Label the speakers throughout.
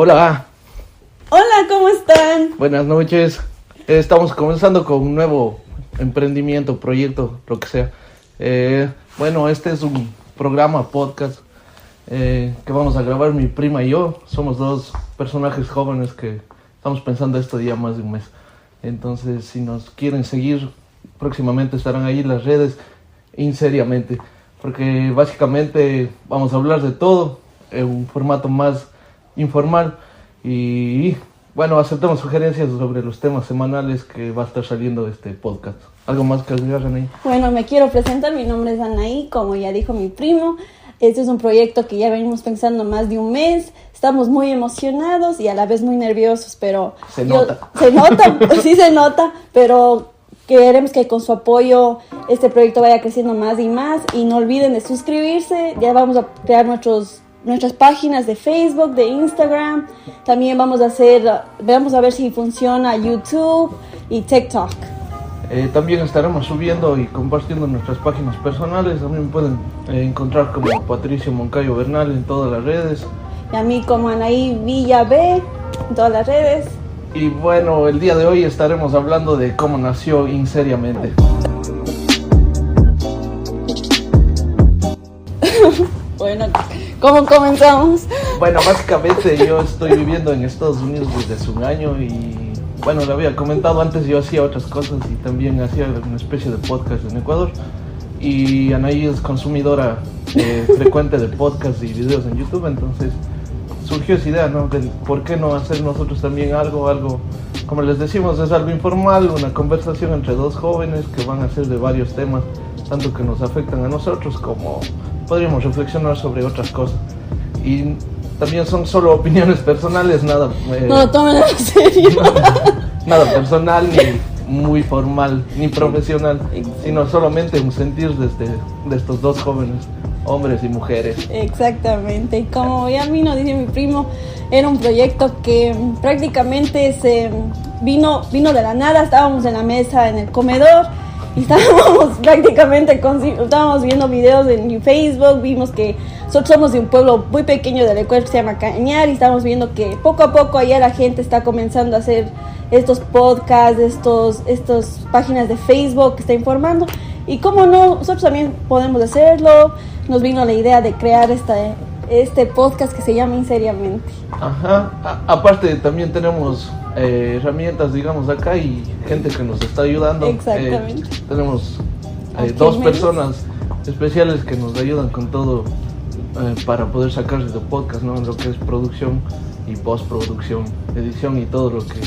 Speaker 1: Hola,
Speaker 2: Hola, ¿cómo están?
Speaker 1: buenas noches. Estamos comenzando con un nuevo emprendimiento, proyecto, lo que sea. Eh, bueno, este es un programa, podcast, eh, que vamos a grabar mi prima y yo. Somos dos personajes jóvenes que estamos pensando esto ya más de un mes. Entonces, si nos quieren seguir, próximamente estarán ahí las redes, inseriamente. Porque básicamente vamos a hablar de todo en un formato más informal. Y bueno, aceptamos sugerencias sobre los temas semanales que va a estar saliendo de este podcast. ¿Algo más que agregar, Anaí?
Speaker 2: Bueno, me quiero presentar, mi nombre es Anaí, como ya dijo mi primo. Este es un proyecto que ya venimos pensando más de un mes. Estamos muy emocionados y a la vez muy nerviosos, pero...
Speaker 1: Se nota.
Speaker 2: Se nota, sí se nota, pero queremos que con su apoyo este proyecto vaya creciendo más y más. Y no olviden de suscribirse. Ya vamos a crear nuestros nuestras páginas de Facebook, de Instagram. También vamos a hacer, vamos a ver si funciona YouTube y TikTok.
Speaker 1: Eh, también estaremos subiendo y compartiendo nuestras páginas personales. También pueden eh, encontrar como Patricio Moncayo Bernal en todas las redes.
Speaker 2: Y a mí como Anaí Villa B en todas las redes.
Speaker 1: Y bueno, el día de hoy estaremos hablando de cómo nació Inseriamente.
Speaker 2: Bueno, ¿cómo comenzamos?
Speaker 1: Bueno, básicamente yo estoy viviendo en Estados Unidos desde hace un año y bueno, lo había comentado antes, yo hacía otras cosas y también hacía una especie de podcast en Ecuador. Y Anaí es consumidora eh, frecuente de podcasts y videos en YouTube, entonces surgió esa idea, ¿no? De por qué no hacer nosotros también algo, algo, como les decimos, es algo informal, una conversación entre dos jóvenes que van a ser de varios temas, tanto que nos afectan a nosotros como podríamos reflexionar sobre otras cosas. Y también son solo opiniones personales, nada, eh,
Speaker 2: No lo tomen en serio.
Speaker 1: nada personal ni muy formal ni profesional, sino solamente un sentir desde de estos dos jóvenes, hombres y mujeres.
Speaker 2: Exactamente. Como ya vino, dice mi primo, era un proyecto que prácticamente se vino, vino de la nada. Estábamos en la mesa en el comedor estábamos prácticamente estábamos viendo videos en Facebook. Vimos que nosotros somos de un pueblo muy pequeño del Ecuador que se llama Cañar y estamos viendo que poco a poco allá la gente está comenzando a hacer estos podcasts, estos, estas páginas de Facebook que está informando. Y cómo no, nosotros también podemos hacerlo. Nos vino la idea de crear esta, este podcast que se llama Inseriamente.
Speaker 1: Ajá, aparte también tenemos eh, herramientas, digamos, acá y gente que nos está ayudando.
Speaker 2: Exactamente.
Speaker 1: Eh, tenemos eh, dos
Speaker 2: en
Speaker 1: personas especiales que nos ayudan con todo para poder sacar de podcast, ¿no? Lo que es producción y postproducción, edición y todo lo que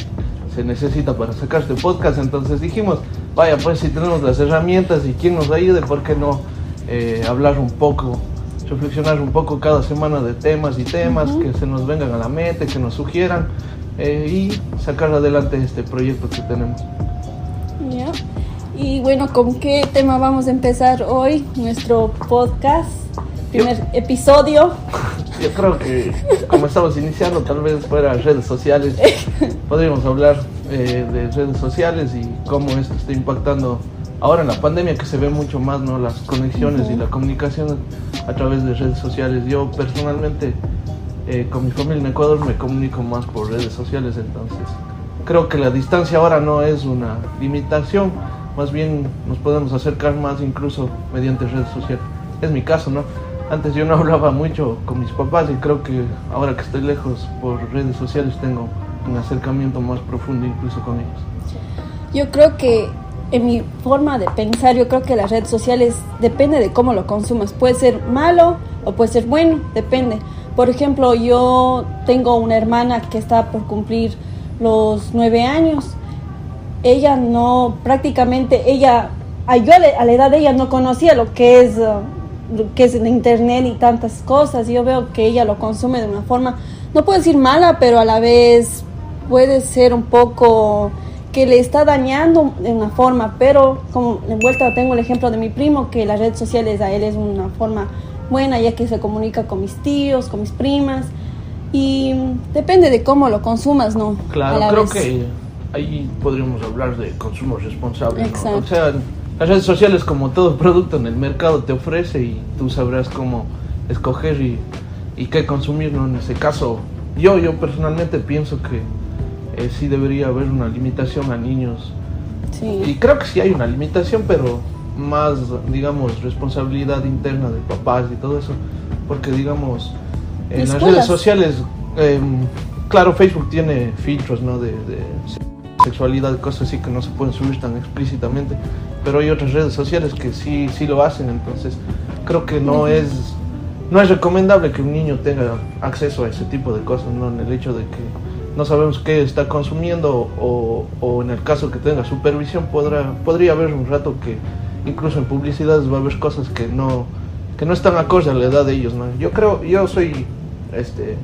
Speaker 1: se necesita para sacar este podcast. Entonces dijimos, vaya, pues si tenemos las herramientas y quien nos ayude, ¿por qué no hablar un poco, reflexionar un poco cada semana de temas y temas que se nos vengan a la mente, que nos sugieran eh, y sacar adelante este proyecto que tenemos?
Speaker 2: Y bueno, ¿con qué tema vamos a empezar hoy? Nuestro podcast, primer episodio.
Speaker 1: Yo creo que como estamos iniciando, tal vez fuera redes sociales, podríamos hablar eh, de redes sociales y cómo esto está impactando ahora en la pandemia que se ve mucho más, ¿no? Las conexiones y la comunicación a través de redes sociales. Yo personalmente eh, con mi familia en Ecuador me comunico más por redes sociales, entonces creo que la distancia ahora no es una limitación, más bien nos podemos acercar más incluso mediante redes sociales. Es mi caso, ¿no? Antes yo no hablaba mucho con mis papás y creo que ahora que estoy lejos por redes sociales tengo un acercamiento más profundo incluso con ellos.
Speaker 2: Yo creo que en mi forma de pensar, yo creo que las redes sociales depende de cómo lo consumas. Puede ser malo o puede ser bueno, depende. Por ejemplo, yo tengo una hermana que está por cumplir los nueve años. Ella no, prácticamente, ella, yo a la, edad de ella no conocía lo que es, uh, lo que es el internet y tantas cosas. Yo veo que ella lo consume de una forma, no puedo decir mala, pero a la vez puede ser un poco que le está dañando de una forma, pero como de vuelta tengo el ejemplo de mi primo, que las redes sociales a él es una forma buena, ya que se comunica con mis tíos, con mis primas, y depende de cómo lo consumas, ¿no?
Speaker 1: Claro,
Speaker 2: la
Speaker 1: creo
Speaker 2: vez.
Speaker 1: que ahí podríamos hablar de consumo responsable. ¿no?
Speaker 2: Exacto.
Speaker 1: O sea, las redes sociales como todo producto en el mercado te ofrece y tú sabrás cómo escoger y, y qué consumir, ¿no? En ese caso, yo, yo personalmente pienso que eh, sí debería haber una limitación a niños.
Speaker 2: Sí.
Speaker 1: Y creo que sí hay una limitación, pero más, digamos, responsabilidad interna de papás y todo eso. Porque, digamos, en las redes sociales, em, claro, Facebook tiene filtros, ¿no? De, de sexualidad, cosas así que no se pueden subir tan explícitamente. Pero hay otras redes sociales que sí, sí lo hacen, entonces creo que no es no es recomendable que un niño tenga acceso a ese tipo de cosas, ¿no? En el hecho de que no sabemos qué está consumiendo o, o en el caso que tenga supervisión podrá, podría haber un rato que incluso en publicidades va a haber cosas que no, que no están acorde a la edad de ellos, ¿no? Yo creo, yo soy, este,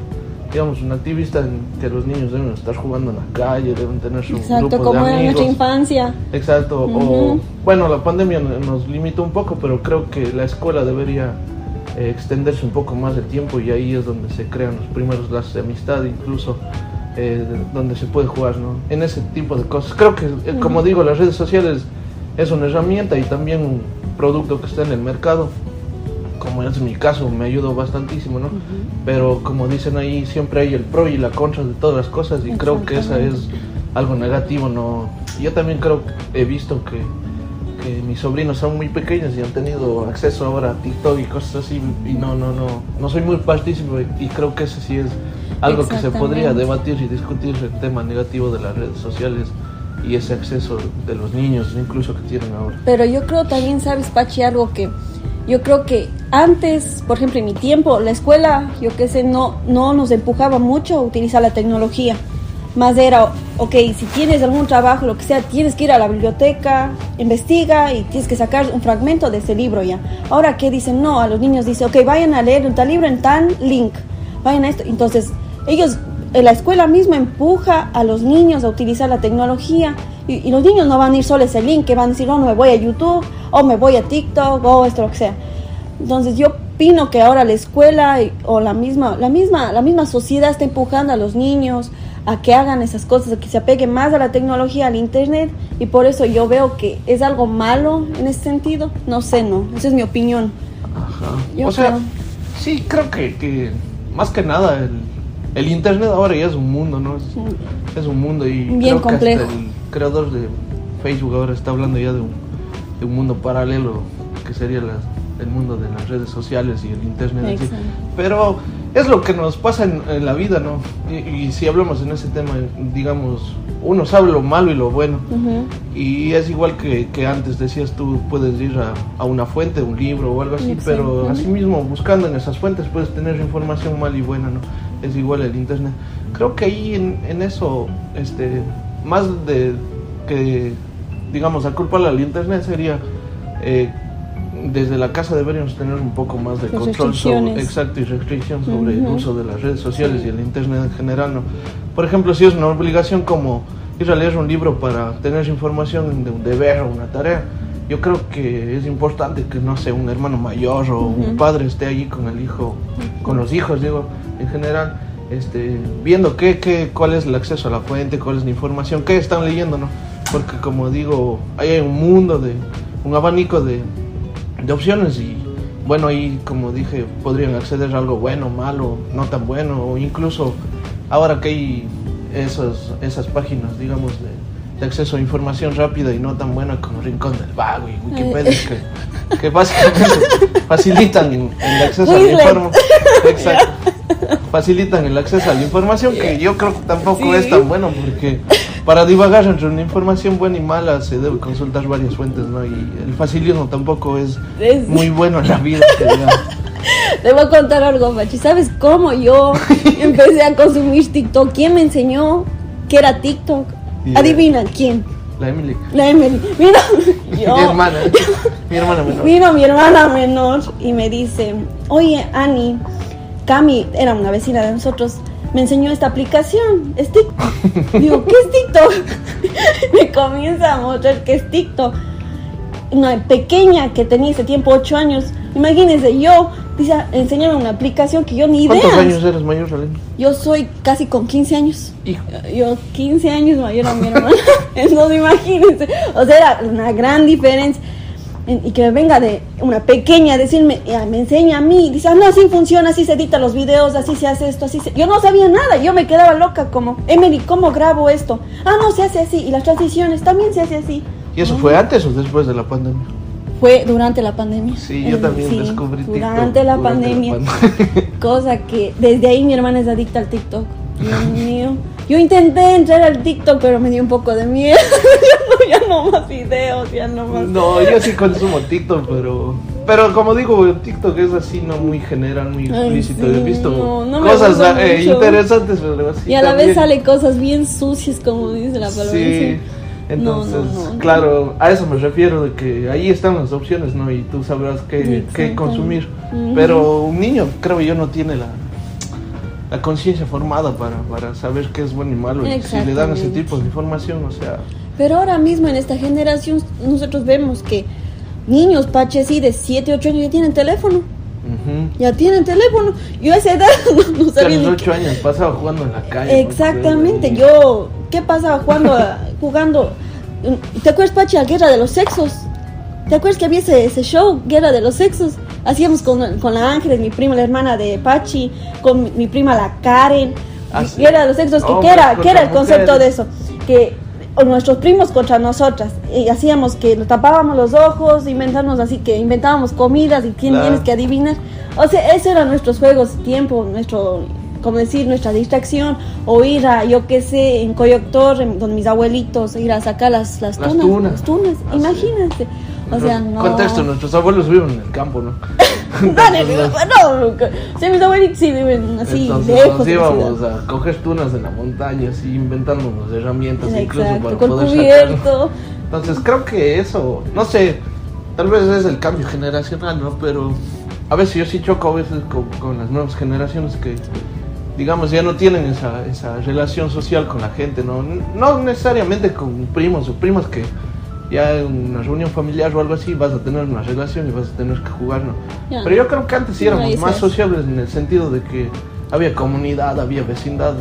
Speaker 1: digamos, un activista en que los niños deben estar jugando en la calle, deben tener su
Speaker 2: Exacto,
Speaker 1: grupo
Speaker 2: como
Speaker 1: de
Speaker 2: en nuestra
Speaker 1: amigos.
Speaker 2: infancia.
Speaker 1: Exacto, o bueno, la pandemia no- nos limitó un poco, pero creo que la escuela debería eh, extenderse un poco más el tiempo y ahí es donde se crean los primeros lazos de amistad, incluso eh, de- donde se puede jugar, ¿no? En ese tipo de cosas. Creo que, eh, como digo, las redes sociales es una herramienta y también un producto que está en el mercado, como es mi caso, me ayudó bastantísimo, ¿no? Pero como dicen ahí, siempre hay el pro y la contra de todas las cosas y creo que esa es algo negativo, ¿no? Yo también creo, he visto que, que mis sobrinos son muy pequeños y han tenido acceso ahora a TikTok y cosas así y no, no, no, no soy muy partícipe y creo que ese sí es algo que se podría debatir y discutir el tema negativo de las redes sociales y ese acceso de los niños incluso que tienen ahora.
Speaker 2: Pero yo creo también, ¿sabes, Pachi? Algo que yo creo que antes, por ejemplo, en mi tiempo, la escuela, yo qué sé, no, no nos empujaba mucho a utilizar la tecnología. Más era, ok, si tienes algún trabajo, lo que sea, tienes que ir a la biblioteca, investiga y tienes que sacar un fragmento de ese libro ya. Ahora, ¿qué dicen? No, a los niños dice, ok, vayan a leer un tal libro en tal link, vayan a esto. Entonces, ellos, la escuela misma empuja a los niños a utilizar la tecnología y, y los niños no van a ir solo a ese link, que van a decir, oh, no me voy a YouTube, o me voy a TikTok, o esto, lo que sea. Entonces yo opino que ahora la escuela y- o la misma, la misma, la misma sociedad está empujando a los niños a que hagan esas cosas, a que se apeguen más a la tecnología, al internet, y por eso yo veo que es algo malo en ese sentido. No sé, no, esa es mi opinión.
Speaker 1: Ajá.
Speaker 2: Yo
Speaker 1: o sea,
Speaker 2: creo.
Speaker 1: sí, creo que, que más que nada el, el internet ahora ya es un mundo, ¿no? Es, es un mundo y
Speaker 2: Bien
Speaker 1: creo que hasta el creador de Facebook ahora está hablando ya de un, de un mundo paralelo que sería la- el mundo de las redes sociales y el internet. Pero es lo que nos pasa en, en la vida, ¿no? Y, y si hablamos en ese tema, digamos, uno sabe lo malo y lo bueno. Y es igual que, que antes decías tú, puedes ir a, a una fuente, un libro o algo así, pero
Speaker 2: Exactamente.
Speaker 1: asimismo buscando en esas fuentes puedes tener información mal y buena, ¿no? Es igual el internet. Creo que ahí en, en eso, este, más de que, digamos, a culparle al internet sería, eh, desde la casa deberíamos tener un poco más de control sobre, exacto, y restricción sobre el
Speaker 2: Ujú.
Speaker 1: uso de las redes sociales
Speaker 2: Sí.
Speaker 1: y el internet en general, ¿no? Por ejemplo, si es una obligación como ir a leer un libro para tener información de un deber o una tarea, yo creo que es importante que, no sé, un hermano mayor o un
Speaker 2: Ujú.
Speaker 1: padre esté allí con el hijo, con los hijos, digo, en general, este, viendo qué, qué, cuál es el acceso a la fuente, cuál es la información, qué están leyendo, ¿no? Porque como digo, hay un mundo de, un abanico de, de opciones y bueno, ahí como dije, podrían acceder a algo bueno, malo, no tan bueno, o incluso ahora que hay esas, esas páginas, digamos, de, de acceso a información rápida y no tan buena como Rincón del Vago y Wikipedia, que, que básicamente facilitan el, acceso a la información. Exacto. Facilitan el acceso a la información que yo creo que tampoco
Speaker 2: Sí.
Speaker 1: es tan bueno porque para divagar entre una información buena y mala se debe consultar varias fuentes, ¿no? Y el facilismo tampoco es
Speaker 2: Es-
Speaker 1: muy bueno en la vida. que.
Speaker 2: Te voy a contar algo, Machi. ¿Sabes cómo yo empecé a consumir TikTok? ¿Quién me enseñó que era TikTok?
Speaker 1: Yeah.
Speaker 2: Adivina, ¿quién?
Speaker 1: La Emily.
Speaker 2: La Emily. Mira,
Speaker 1: Mi hermana. Mi hermana menor.
Speaker 2: vino mi hermana menor y me dice, oye, Ani, Cami, era una vecina de nosotros, me enseñó esta aplicación, es TikTok. Digo, ¿qué es TikTok? me comienza a mostrar que es TikTok. Una pequeña que tenía ese tiempo 8 años, imagínense, yo, dice, enséñame una aplicación que yo ni idea.
Speaker 1: ¿Cuántos años eres mayor, Salem?
Speaker 2: Yo soy casi con 15 años.
Speaker 1: Hijo.
Speaker 2: Yo 15 años mayor a mi hermana. Entonces imagínense. O sea, era una gran diferencia. Y que venga de una pequeña a decirme, me enseña a mí, dice, ah, no, así funciona, así se edita los videos, así se hace esto, así se... Yo no sabía nada, yo me quedaba loca como, Emily, ¿cómo grabo esto? Ah, no, se hace así, y las transiciones también se hace así.
Speaker 1: ¿Y eso fue antes o después de la pandemia?
Speaker 2: Fue durante la pandemia.
Speaker 1: Sí, yo también descubrí
Speaker 2: TikTok. Durante la pandemia. cosa que desde ahí mi hermana es adicta al TikTok. Dios mío. Yo intenté entrar al TikTok, pero me dio un poco de miedo. ya, no, más videos, ya no más.
Speaker 1: No, yo sí consumo TikTok, pero. Pero como digo, TikTok es así, no muy general, muy explícito. He visto cosas eh, interesantes, pero
Speaker 2: Y a la vez sale cosas bien sucias, como dice la palabra.
Speaker 1: Sí. Entonces, claro, a eso me refiero, de que ahí están las opciones, ¿no? Y tú sabrás qué, qué consumir. Pero un niño, creo yo, no tiene la, la conciencia formada para, para, saber qué es bueno y malo. Y si le dan ese tipo de información, o sea...
Speaker 2: Pero ahora mismo en esta generación nosotros vemos que niños, paches, sí, de 7, 8 años ya tienen teléfono. Ya tienen teléfono. Yo a esa edad no, sabía.
Speaker 1: A los 8 años pasaba jugando en la calle.
Speaker 2: Exactamente. Yo, ¿qué pasaba jugando, jugando? ¿Te acuerdas, Pachi, a Guerra de los Sexos? ¿Te acuerdas que había ese, ese show, Guerra de los Sexos? Hacíamos con, con la Ángeles, mi prima, la hermana de Pachi, con mi, prima, la Karen. Ah, Guerra de los Sexos, ¿qué, era, ¿qué era el concepto de eso? Que nuestros primos contra nosotras. Y hacíamos que nos tapábamos los ojos, inventarnos así que inventábamos comidas y quién tienes que adivinar. O sea, esos eran nuestros juegos, tiempo, nuestro, como decir, nuestra distracción. O ir a, yo qué sé, en Coyoctor, donde mis abuelitos, ir a sacar las, las, tunas. Las tunas, ah, imagínate. O sea, no.
Speaker 1: Contexto, nuestros abuelos viven en el campo, ¿no?
Speaker 2: Dale, no, o sea, mis abuelitos sí viven así
Speaker 1: Entonces, lejos. Nos íbamos a coger tunas en la montaña, así inventándonos herramientas incluso para poder cubierto. Entonces creo que eso, no sé, tal vez es el cambio generacional, ¿no? Pero a veces yo sí choco a veces con, con las nuevas generaciones que digamos, ya no tienen esa, esa relación social con la gente, ¿no? No necesariamente con primos o primas que ya en una reunión familiar o algo así vas a tener una relación y vas a tener que jugar, ¿no? Pero yo creo que antes sí éramos más sociables en el sentido de que había comunidad, había vecindad.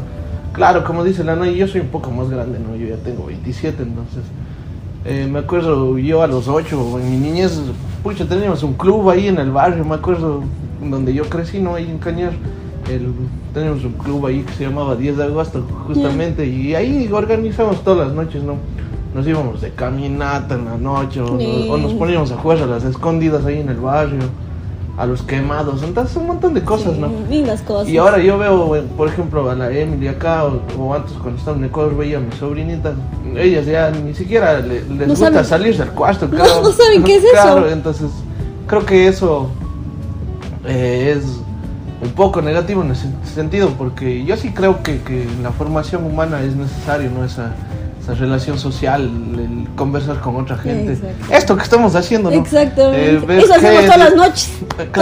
Speaker 1: Claro, como dice Lana, yo soy un poco más grande, ¿no? Yo ya tengo 27, entonces... Eh, me acuerdo yo a los 8, en mi niñez, pucha, teníamos un club ahí en el barrio, me acuerdo donde yo crecí, ¿no? Ahí en Cañar. El, teníamos un club ahí que se llamaba 10 de agosto, justamente, y ahí organizamos todas las noches, ¿no? Nos íbamos de caminata en la noche o, nos poníamos a jugar a las escondidas ahí en el barrio, a los quemados, entonces un montón de cosas, ¿no?
Speaker 2: Lindas cosas.
Speaker 1: Y ahora yo veo, por ejemplo, a la Emily acá, o, antes cuando estaba en Ecuador veía a mis sobrinitas, ellas ya ni siquiera les gusta salir del cuarto,
Speaker 2: no, no saben qué es claro,
Speaker 1: entonces creo que eso eh, es un poco negativo en ese sentido, porque yo sí creo que, que la formación humana es necesario, ¿no? Esa, esa relación social, el conversar con otra gente. Esto que estamos haciendo, ¿no?
Speaker 2: Exactamente. Eh, Eso hacemos todas las noches.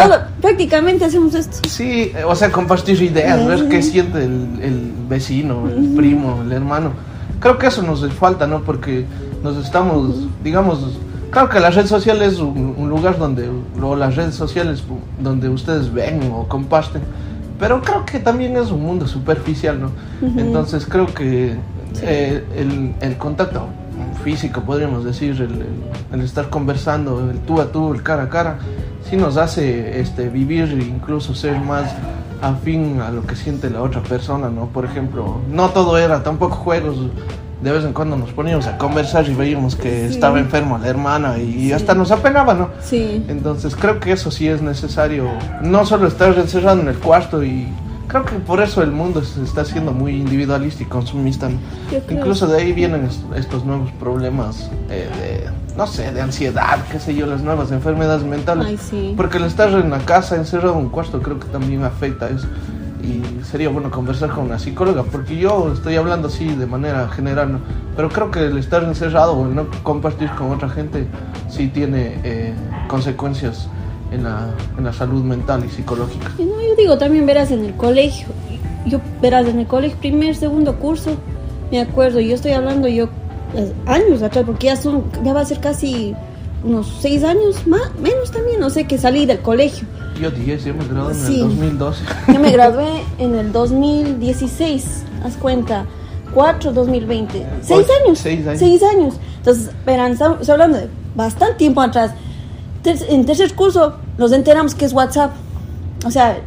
Speaker 2: prácticamente hacemos esto.
Speaker 1: Sí, o sea, compartir ideas, ver qué siente el, vecino, el primo, el hermano. Creo que eso nos falta, ¿no? Porque nos estamos, digamos, claro que la red social es un, lugar donde, o las redes sociales donde ustedes ven o comparten, pero creo que también es un mundo superficial, ¿no? Entonces creo que eh, el, el, contacto físico, podríamos decir, el, estar conversando, el tú a tú, el cara a cara, sí nos hace este, vivir e incluso ser más afín a lo que siente la otra persona, ¿no? Por ejemplo, no todo era tampoco juegos, de vez en cuando nos poníamos a conversar y veíamos que estaba enferma la hermana y hasta nos apenaba, ¿no?
Speaker 2: Sí.
Speaker 1: Entonces creo que eso sí es necesario, no solo estar encerrado en el cuarto y creo que por eso el mundo se está haciendo muy individualista y consumista. Incluso de ahí vienen estos nuevos problemas eh, de, no sé, de ansiedad, qué sé yo, las nuevas enfermedades mentales. Porque el estar en la casa encerrado en un cuarto creo que también afecta eso. Y sería bueno conversar con una psicóloga, porque yo estoy hablando así de manera general, pero creo que el estar encerrado o el no compartir con otra gente sí tiene eh, consecuencias en la, en la salud mental y psicológica.
Speaker 2: No, yo digo, también verás en el colegio, yo verás en el colegio, primer, segundo curso, me acuerdo, yo estoy hablando yo eh, años atrás, porque ya son, ya va a ser casi unos seis años, más, menos también, no sé, que salí del colegio.
Speaker 1: Yo 10, yo me gradué en el 2012.
Speaker 2: Yo me gradué en el 2016, haz cuenta, 4, 2020. ¿Seis años?
Speaker 1: Seis años.
Speaker 2: Seis años. Entonces, verán, estamos hablando de bastante tiempo atrás. En tercer curso nos enteramos que es WhatsApp. O sea,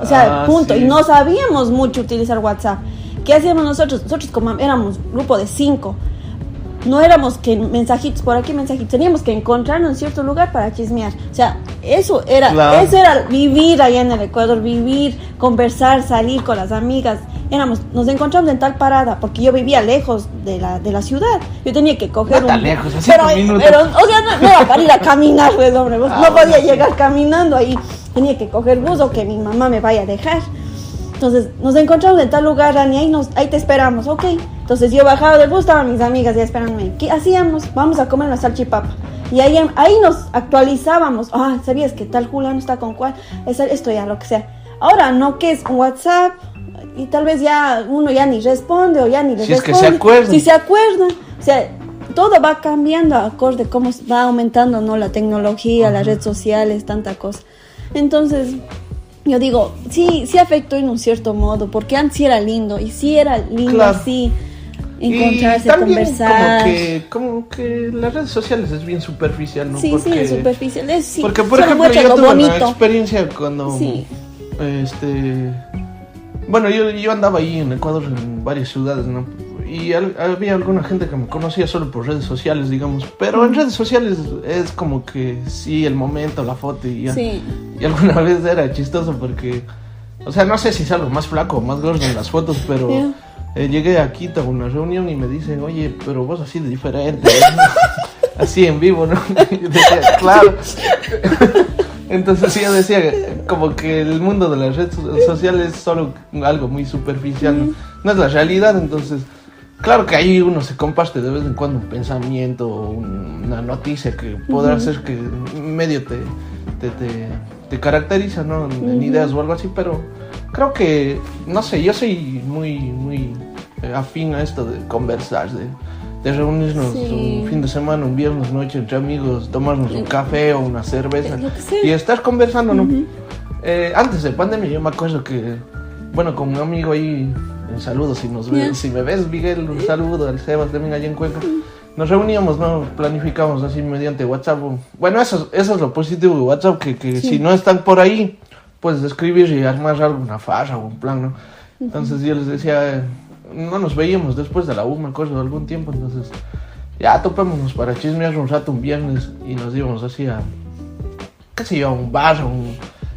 Speaker 2: o sea,
Speaker 1: Ah,
Speaker 2: punto.
Speaker 1: sí.
Speaker 2: Y no sabíamos mucho utilizar WhatsApp. ¿Qué hacíamos nosotros? Nosotros como éramos grupo de cinco, no éramos que mensajitos por aquí, mensajitos. Teníamos que encontrarnos en cierto lugar para chismear. O sea, eso era,
Speaker 1: Claro.
Speaker 2: eso era vivir allá en el Ecuador, vivir, conversar, salir con las amigas. Éramos, nos encontramos en tal parada, porque yo vivía lejos de la, de la ciudad. Yo tenía que coger
Speaker 1: No tan
Speaker 2: un...
Speaker 1: lejos, a
Speaker 2: pero, pero, o sea, no, no era para ir a caminar, pues, hombre. pues,
Speaker 1: Ah,
Speaker 2: no podía
Speaker 1: sí.
Speaker 2: llegar caminando ahí. Tenía que coger bus o que mi mamá me vaya a dejar. Entonces nos encontramos en tal lugar, Dani, ahí, nos, ahí te esperamos, ok. Entonces yo bajaba del bus, estaban mis amigas ya esperándome. ¿Qué hacíamos? Vamos a comer una salchipapa. Y ahí, ahí nos actualizábamos. Ah, ¿sabías que tal Julián está con cuál? Esa- Esto ya, lo que sea. Ahora no, que es un WhatsApp y tal vez ya uno ya ni responde o ya ni le
Speaker 1: Si es que
Speaker 2: responde.
Speaker 1: se acuerdan.
Speaker 2: Si se acuerdan. O sea, todo va cambiando acorde cómo va aumentando no la tecnología, las redes sociales, tanta cosa. Entonces, yo digo, sí, sí afectó en un cierto modo, porque antes sí era lindo, y sí era lindo
Speaker 1: Claro.
Speaker 2: así encontrarse,
Speaker 1: y también
Speaker 2: conversar.
Speaker 1: Como que, como que las redes sociales es bien superficial, ¿no?
Speaker 2: sí, sí, es superficial. Es, sí,
Speaker 1: porque, por ejemplo, yo tuve una
Speaker 2: bonito.
Speaker 1: experiencia cuando.
Speaker 2: Sí.
Speaker 1: Este. Bueno, yo, yo andaba ahí en Ecuador, en varias ciudades, ¿no? Y al- había alguna gente que me conocía solo por redes sociales, digamos. Pero en redes sociales es como que sí, el momento, la foto y ya.
Speaker 2: Sí.
Speaker 1: Y alguna vez era chistoso porque, o sea, no sé si salgo más flaco o más gordo en las fotos, pero
Speaker 2: Ya.
Speaker 1: eh, llegué a Quito a una reunión y me dicen, oye, pero vos así de diferente, ¿no? así en vivo, ¿no? Y decía, claro. Entonces yo decía como que el mundo de las redes so- sociales es solo algo muy superficial, ¿no? No es la realidad, entonces... Claro que ahí uno se comparte de vez en cuando un pensamiento o un- una noticia que podrá ser que medio te, te, te, te caracteriza, ¿no? En, en ideas o algo así, pero creo que, no sé, yo soy muy, muy eh, afín a esto de conversar, de, de reunirnos
Speaker 2: Sí.
Speaker 1: un fin de semana, un viernes noche entre amigos, tomarnos un café o una cerveza y estar conversando, ¿no? Eh, antes de pandemia yo me acuerdo que, bueno, con un amigo ahí, un saludo si nos ves,
Speaker 2: Ya.
Speaker 1: si me ves, Miguel, un saludo al Sebas también allá en Cuenca. Nos reuníamos, ¿no? Planificamos así mediante WhatsApp. Bueno, eso, es- eso es lo positivo de WhatsApp, que, que
Speaker 2: Sí.
Speaker 1: si no están por ahí, puedes escribir y armar alguna farra o un plan, ¿no? Entonces yo les decía, no nos veíamos después de la U, me acuerdo, de algún tiempo, entonces ya topémonos para chismear un rato un viernes y nos íbamos así a, qué sé yo, a un bar, a un,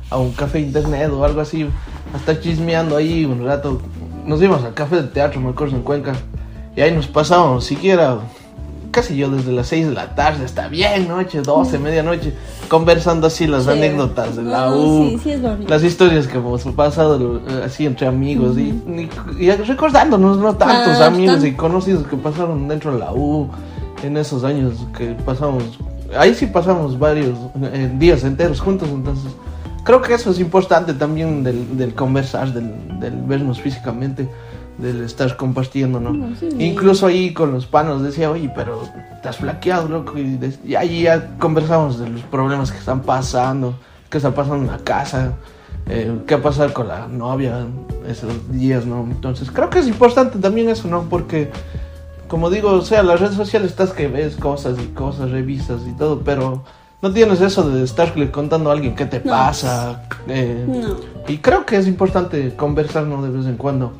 Speaker 1: a un café internet o algo así, a estar chismeando ahí un rato. Nos íbamos al café del teatro, me acuerdo, en Cuenca, y ahí nos pasábamos siquiera, sé yo, desde las 6 de la tarde hasta bien noche, 12, medianoche, conversando así las
Speaker 2: Sí.
Speaker 1: anécdotas de la
Speaker 2: No,
Speaker 1: U,
Speaker 2: sí, sí es bonito.
Speaker 1: las historias que hemos pasado eh, así entre amigos y, y- y recordándonos, ¿no? Tantos
Speaker 2: Ah,
Speaker 1: amigos
Speaker 2: tan-
Speaker 1: y conocidos que pasaron dentro de la U en esos años que pasamos. Ahí sí pasamos varios eh, días enteros juntos, entonces creo que eso es importante también del, del conversar, del, del vernos físicamente, del estar compartiendo, ¿no?
Speaker 2: Sí.
Speaker 1: Incluso ahí con los panos decía, oye, pero estás flaqueado, loco, y, de- y ahí ya conversamos de los problemas que están pasando, qué está pasando en la casa, eh, qué va a pasar con la novia esos días, ¿no? Entonces creo que es importante también eso, ¿no? Porque, como digo, o sea, las redes sociales estás que ves cosas y cosas, revistas y todo, pero no tienes eso de estarle contando a alguien qué te
Speaker 2: No.
Speaker 1: pasa. eh,
Speaker 2: No.
Speaker 1: y creo que es importante conversar, ¿no? De vez en cuando.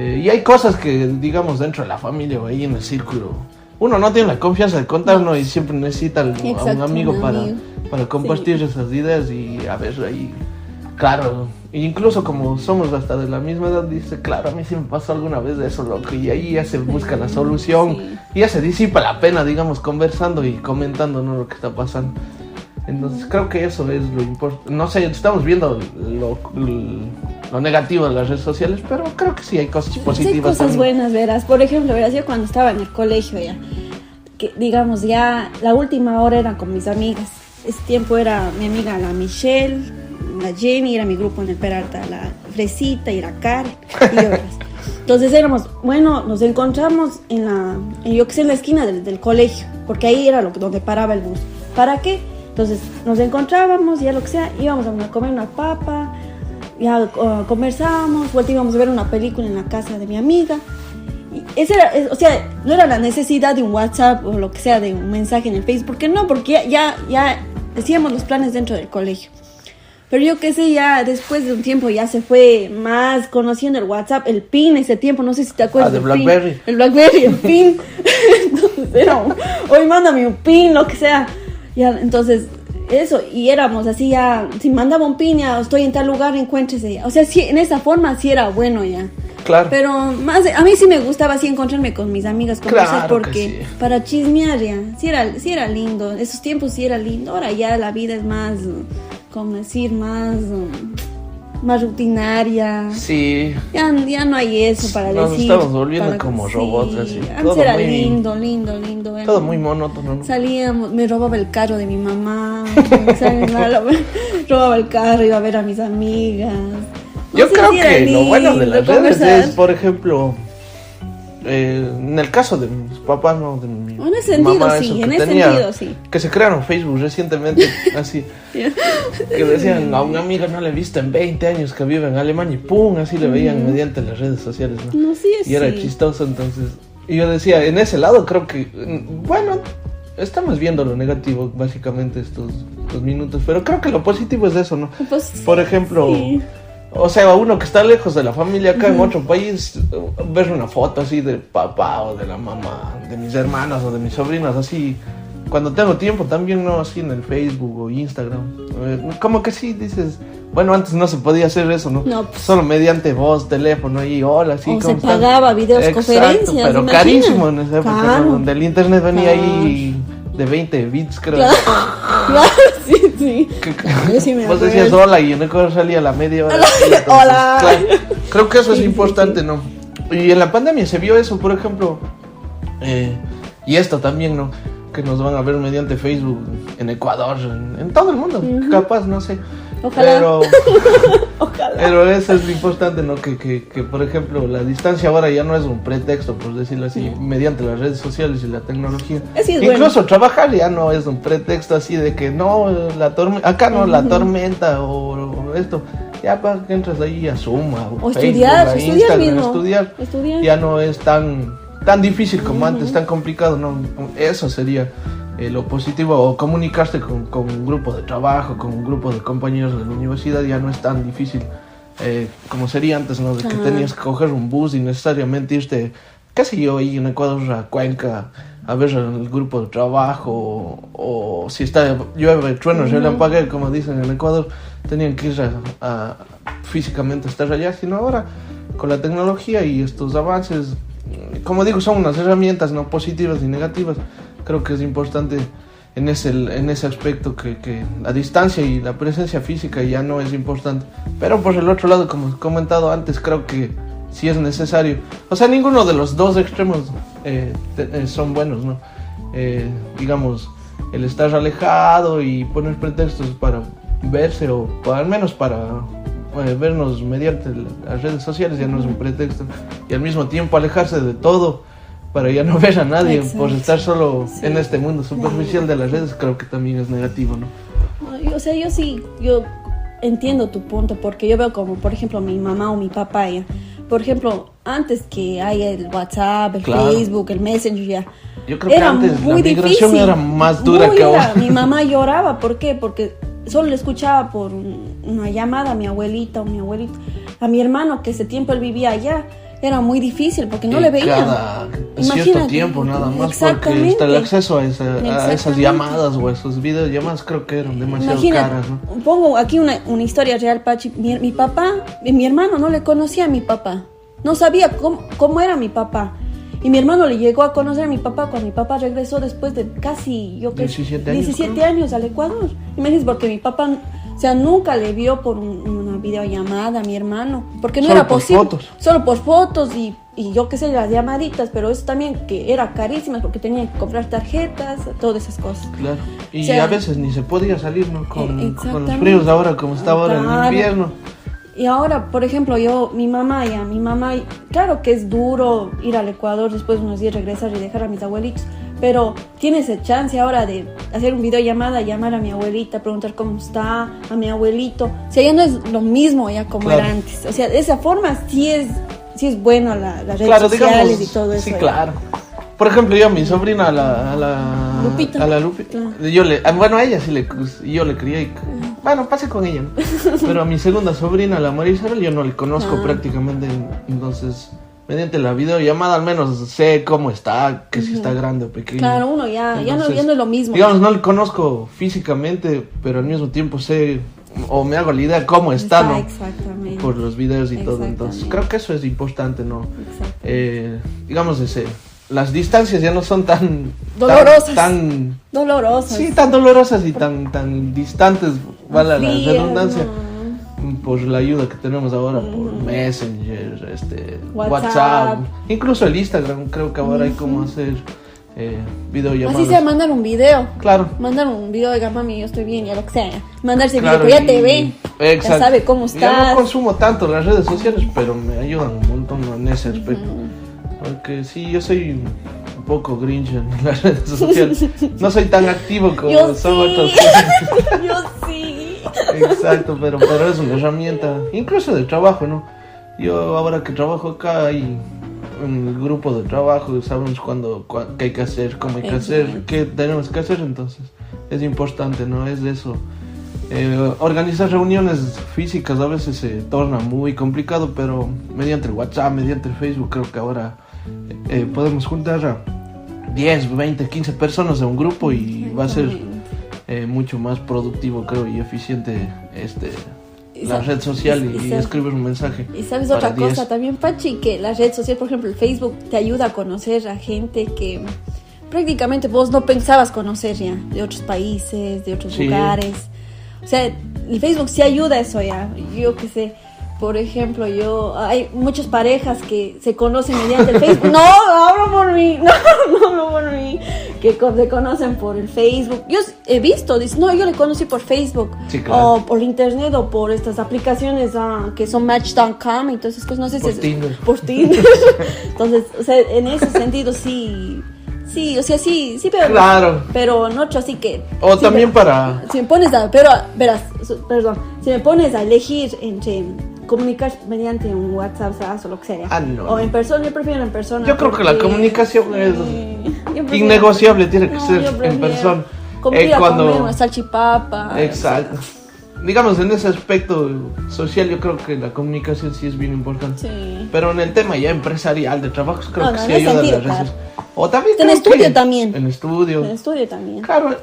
Speaker 1: Eh, y hay cosas que, digamos, dentro de la familia o ahí en el círculo, uno no tiene la confianza de contar, ¿no? Y siempre necesita al- a un amigo
Speaker 2: un
Speaker 1: para,
Speaker 2: amigo.
Speaker 1: para compartir esas ideas y a ver ahí. Claro, incluso como somos hasta de la misma edad, dice, claro, a mí sí me pasó alguna vez de eso, loco, y ahí ya se busca la solución,
Speaker 2: sí.
Speaker 1: y ya se disipa la pena, digamos, conversando y comentando, ¿no? Lo que está pasando. Entonces creo que eso es lo importante. No sé, estamos viendo lo, lo negativo de las redes sociales, pero creo que sí hay cosas
Speaker 2: Sí, hay
Speaker 1: positivas.
Speaker 2: cosas
Speaker 1: también.
Speaker 2: buenas, verás. Por ejemplo, verás, yo cuando estaba en el colegio ya, que digamos ya la última hora era con mis amigas. Ese tiempo era mi amiga la Michelle, la Jenny, era mi grupo en el Peralta, la Fresita y la Karen. Y verás. Entonces éramos, bueno, nos encontramos en la, en, yo que sé, en la esquina del, del colegio, porque ahí era lo donde paraba el bus. ¿Para qué? Entonces nos encontrábamos, ya lo que sea, íbamos a comer una papa, ya uh, conversábamos, vuelta íbamos a ver una película en la casa de mi amiga. Y ese era, o sea, no era la necesidad de un WhatsApp o lo que sea, de un mensaje en el Facebook, porque no, porque ya, ya, ya hacíamos los planes dentro del colegio. Pero yo qué sé, ya después de un tiempo ya se fue más conociendo el WhatsApp, el PIN, ese tiempo, no sé si te acuerdas.
Speaker 1: Ah, de. Blackberry.
Speaker 2: El Blackberry, el PIN. entonces era, hoy mándame un PIN, lo que sea. Ya, entonces, eso, y éramos así ya, si mandaba un PIN, ya estoy en tal lugar, encuéntrese ya. O sea, sí, en esa forma sí era bueno ya.
Speaker 1: Claro.
Speaker 2: Pero más, a mí sí me gustaba así encontrarme con mis amigas, conversar,
Speaker 1: Claro que
Speaker 2: porque
Speaker 1: sí.
Speaker 2: para chismear ya, sí era, sí era lindo, esos tiempos sí era lindo, ahora ya la vida es más, como decir, más, mm, más rutinaria.
Speaker 1: Sí.
Speaker 2: Ya, ya no hay eso para
Speaker 1: Nos
Speaker 2: decir.
Speaker 1: estamos volviendo como robots, así.
Speaker 2: Antes
Speaker 1: Todo
Speaker 2: era
Speaker 1: muy-
Speaker 2: lindo, lindo, lindo. era-
Speaker 1: Todo muy monótono. ¿no?
Speaker 2: Salíamos, me robaba el carro de mi mamá, robaba el carro, iba a ver a mis amigas. No
Speaker 1: Yo creo que lo bueno de las redes es, por ejemplo, eh, en el caso de mis papás, no, de mi
Speaker 2: En ese sentido,
Speaker 1: mamá,
Speaker 2: sí,
Speaker 1: eso,
Speaker 2: en ese
Speaker 1: tenía-
Speaker 2: sentido, sí.
Speaker 1: Que se crearon Facebook recientemente, así, que decían a una amiga no le he visto en 20 años que vive en Alemania y pum, así le veían mediante las redes sociales, ¿no?
Speaker 2: No, sí,
Speaker 1: Y era
Speaker 2: sí.
Speaker 1: chistoso, entonces. Y yo decía, en ese lado creo que, mm, bueno, estamos viendo lo negativo básicamente estos, estos minutos, pero creo que lo positivo es eso, ¿no?
Speaker 2: Pues
Speaker 1: Por ejemplo,
Speaker 2: sí.
Speaker 1: O sea, uno que está lejos de la familia acá en otro país, ver una foto así del papá o de la mamá, de mis hermanas o de mis sobrinas, así, cuando tengo tiempo también, ¿no? Así en el Facebook o Instagram. Eh, Como que sí, dices, bueno, antes no se podía hacer eso, ¿no?
Speaker 2: No, pues.
Speaker 1: Solo mediante voz, teléfono y hola, sí.
Speaker 2: O
Speaker 1: ¿cómo
Speaker 2: se
Speaker 1: estás?
Speaker 2: pagaba videos
Speaker 1: Exacto, pero carísimo en esa época, ¿no? Donde el internet venía
Speaker 2: Claro.
Speaker 1: ahí de 20 bits, creo.
Speaker 2: Claro, claro, sí, sí.
Speaker 1: Que-
Speaker 2: Yo sí me
Speaker 1: Vos decías hola y en Ecuador salía la media hora.
Speaker 2: Hola.
Speaker 1: Entonces,
Speaker 2: Hola.
Speaker 1: claro, creo que eso es
Speaker 2: sí,
Speaker 1: importante, ¿no? Y en la pandemia se vio eso, por ejemplo. eh, y esto también, ¿no? Que nos van a ver mediante Facebook en Ecuador, en, en todo el mundo, capaz, no sé.
Speaker 2: Ojalá.
Speaker 1: Pero,
Speaker 2: Ojalá.
Speaker 1: pero eso es lo importante, ¿no? Que, que, que, por ejemplo, la distancia ahora ya no es un pretexto, por decirlo así, mediante las redes sociales y la tecnología.
Speaker 2: Así es
Speaker 1: Incluso trabajar ya no es un pretexto así de que no, la tormenta, acá no, la tormenta o, o esto. Ya para que entres ahí a Suma o,
Speaker 2: O
Speaker 1: Facebook,
Speaker 2: estudiar,
Speaker 1: a
Speaker 2: estudiar
Speaker 1: Instagram,
Speaker 2: mismo.
Speaker 1: estudiar.
Speaker 2: Estudiar.
Speaker 1: Ya no es tan, tan difícil como antes, tan complicado, ¿no? Eso sería eh, lo positivo, o comunicarse con, con un grupo de trabajo, con un grupo de compañeros de la universidad, ya no es tan difícil eh, como sería antes, ¿no? De que
Speaker 2: Ajá.
Speaker 1: tenías que coger un bus y necesariamente irte, qué sé yo, ahí en Ecuador a Cuenca a ver el grupo de trabajo, o, o si está llueve, trueno, relámpago, como dicen en Ecuador, tenían que ir a, a- físicamente estar allá, sino ahora con la tecnología y estos avances, como digo, son unas herramientas no positivas ni negativas. Creo que es importante en ese, en ese aspecto que, que la distancia y la presencia física ya no es importante. Pero por el otro lado, como he comentado antes, creo que sí es necesario. O sea, ninguno de los dos extremos eh, te- eh, son buenos, ¿no? Eh, digamos, el estar alejado y poner pretextos para verse o al menos para eh, vernos mediante la- las redes sociales ya no es un pretexto. Y al mismo tiempo alejarse de todo para ya no ver a nadie por
Speaker 2: Exacto.
Speaker 1: estar solo
Speaker 2: Sí.
Speaker 1: en este mundo superficial de las redes creo que también es negativo, ¿no?
Speaker 2: O sea, yo sí, yo entiendo tu punto, porque yo veo como, por ejemplo, mi mamá o mi papá, ya. Por ejemplo, antes que haya el WhatsApp, el
Speaker 1: Claro.
Speaker 2: Facebook, el Messenger, ya.
Speaker 1: Yo creo que antes la migración era más dura
Speaker 2: Muy
Speaker 1: que ahora.
Speaker 2: Mi mamá lloraba, ¿por qué? Porque solo le escuchaba por un- una llamada a mi abuelita o mi abuelito. A mi hermano, que ese tiempo él vivía allá, era muy difícil porque no
Speaker 1: Y
Speaker 2: le veía.
Speaker 1: Cada cierto
Speaker 2: Imagínate.
Speaker 1: tiempo nada más porque el acceso a, esa- a esas llamadas o esos videollamadas creo que eran demasiado
Speaker 2: Imagina,
Speaker 1: caras, ¿no?
Speaker 2: pongo aquí una, una historia real, Pachi. Mi, mi papá, mi, hermano no le conocía a mi papá. No sabía cómo, cómo era mi papá. Y mi hermano le llegó a conocer a mi papá cuando mi papá regresó después de casi, yo creo,
Speaker 1: 17 años,
Speaker 2: 17
Speaker 1: creo.
Speaker 2: años al Ecuador. Imagínense, porque mi papá, o sea, nunca le vio por un- una videollamada a mi hermano. Porque no
Speaker 1: Solo
Speaker 2: era
Speaker 1: por
Speaker 2: posible.
Speaker 1: fotos.
Speaker 2: Solo por fotos y, y yo qué sé, las llamaditas, pero eso también que era carísimas porque tenía que comprar tarjetas, todas esas cosas.
Speaker 1: Claro. Y
Speaker 2: O sea,
Speaker 1: a veces ni se podía salir, ¿no? Con, con los fríos ahora como está ahora en invierno.
Speaker 2: Y ahora, por ejemplo, yo, mi mamá ya, mi mamá, claro que es duro ir al Ecuador después de unos días regresar y dejar a mis abuelitos, pero tiene esa chance ahora de hacer un videollamada, llamar a mi abuelita, preguntar cómo está, a mi abuelito. O sea, ya no es lo mismo ya como
Speaker 1: Claro.
Speaker 2: era antes. O sea, de esa forma sí es, sí es bueno la, las redes
Speaker 1: Claro,
Speaker 2: sociales
Speaker 1: digamos.
Speaker 2: y todo eso.
Speaker 1: Sí,
Speaker 2: ya.
Speaker 1: claro. Por ejemplo, yo a mi sobrina, a la, a la
Speaker 2: Lupita.
Speaker 1: A la Lupita.
Speaker 2: Claro.
Speaker 1: Yo le, ah, bueno, a ella sí le, yo le crié. y- bueno, pase con ella. ¿no? Pero a mi segunda sobrina, la María Isabel, yo no le conozco
Speaker 2: Ah.
Speaker 1: prácticamente. Entonces, mediante la videollamada al menos sé cómo está, que si está grande o pequeño.
Speaker 2: Claro, uno ya, ya, no, ya no es lo mismo.
Speaker 1: Digamos, no le conozco físicamente, pero al mismo tiempo sé o me hago la idea cómo está, ¿no?
Speaker 2: Exactamente.
Speaker 1: Por los videos y todo. Entonces, creo que eso es importante, ¿no?
Speaker 2: Exacto.
Speaker 1: Eh, digamos, ese, las distancias ya no son tan...
Speaker 2: Dolorosas.
Speaker 1: Tan,
Speaker 2: Dolorosas.
Speaker 1: sí, tan dolorosas y tan, tan distantes, vale la redundancia,
Speaker 2: ¿no?
Speaker 1: por la ayuda que tenemos ahora por Messenger, este,
Speaker 2: WhatsApp.
Speaker 1: WhatsApp. incluso el Instagram, creo que ahora hay como hacer eh, videollamadas.
Speaker 2: Así sea, mandar un video.
Speaker 1: Claro.
Speaker 2: Mandar un video, oiga, mami, yo estoy bien, ya lo que sea. Mandarse
Speaker 1: Claro,
Speaker 2: video, que ya te ve.
Speaker 1: Exacto.
Speaker 2: Ya sabe cómo
Speaker 1: Yo
Speaker 2: estás.
Speaker 1: no consumo tanto las redes sociales, pero me ayudan un montón en ese aspecto. Porque sí, yo soy un poco grinch en las redes sociales. No soy tan activo como
Speaker 2: Yo
Speaker 1: son
Speaker 2: sí.
Speaker 1: otros.
Speaker 2: yo sí.
Speaker 1: Exacto, pero, pero es una herramienta, incluso de trabajo, ¿no? Yo ahora que trabajo acá hay un grupo de trabajo, sabemos cuándo, qué hay que hacer, cómo hay que hacer, qué tenemos que hacer, entonces es importante, ¿no? Es de eso. Eh, organizar reuniones físicas a veces se torna muy complicado, pero mediante el WhatsApp, mediante el Facebook, creo que ahora eh, podemos juntar a 10, 20, 15 personas de un grupo y va a ser eh, mucho más productivo, creo, y eficiente este, la red social
Speaker 2: y-
Speaker 1: y,
Speaker 2: y
Speaker 1: un mensaje.
Speaker 2: Y sabes otra
Speaker 1: 10.
Speaker 2: cosa también, Pachi, que la red social, por ejemplo, el Facebook, te ayuda a conocer a gente que prácticamente vos no pensabas conocer ya, de otros países, de otros
Speaker 1: Sí.
Speaker 2: lugares. O sea, el Facebook sí ayuda a eso ya. Yo qué sé, por ejemplo, yo, hay muchas parejas que se conocen mediante el Facebook. No, hablo por mí, no, no hablo por mí. Que se conocen por el Facebook. Yo he visto, dice, no, yo le conocí por Facebook.
Speaker 1: Sí, claro.
Speaker 2: O por internet o por estas aplicaciones ah, que son Match.com esas cosas. No sé
Speaker 1: Por
Speaker 2: si es-
Speaker 1: Tinder.
Speaker 2: Por Tinder. Entonces, o sea, en ese sentido sí. Sí, o sea, sí, sí, pero.
Speaker 1: Claro.
Speaker 2: Pero no otro así que.
Speaker 1: O también para...
Speaker 2: Si me pones a. Pero, verás, perdón. Si me pones a elegir entre comunicar mediante un WhatsApp o lo que sea.
Speaker 1: Ah, no.
Speaker 2: O en persona, yo prefiero en persona.
Speaker 1: Yo creo que la comunicación es
Speaker 2: Sí,
Speaker 1: innegociable, tiene que
Speaker 2: No,
Speaker 1: ser en persona. Eh,
Speaker 2: a
Speaker 1: cuando-
Speaker 2: comer una salchipapa.
Speaker 1: Exacto. Digamos, en ese aspecto social yo creo que la comunicación sí es bien importante.
Speaker 2: Sí.
Speaker 1: Pero en el tema ya empresarial de trabajos creo
Speaker 2: No,
Speaker 1: que
Speaker 2: no,
Speaker 1: sí ayuda a
Speaker 2: sentido,
Speaker 1: redes
Speaker 2: claro.
Speaker 1: O también
Speaker 2: En estudio
Speaker 1: que-
Speaker 2: también.
Speaker 1: En estudio.
Speaker 2: En estudio también.
Speaker 1: Claro,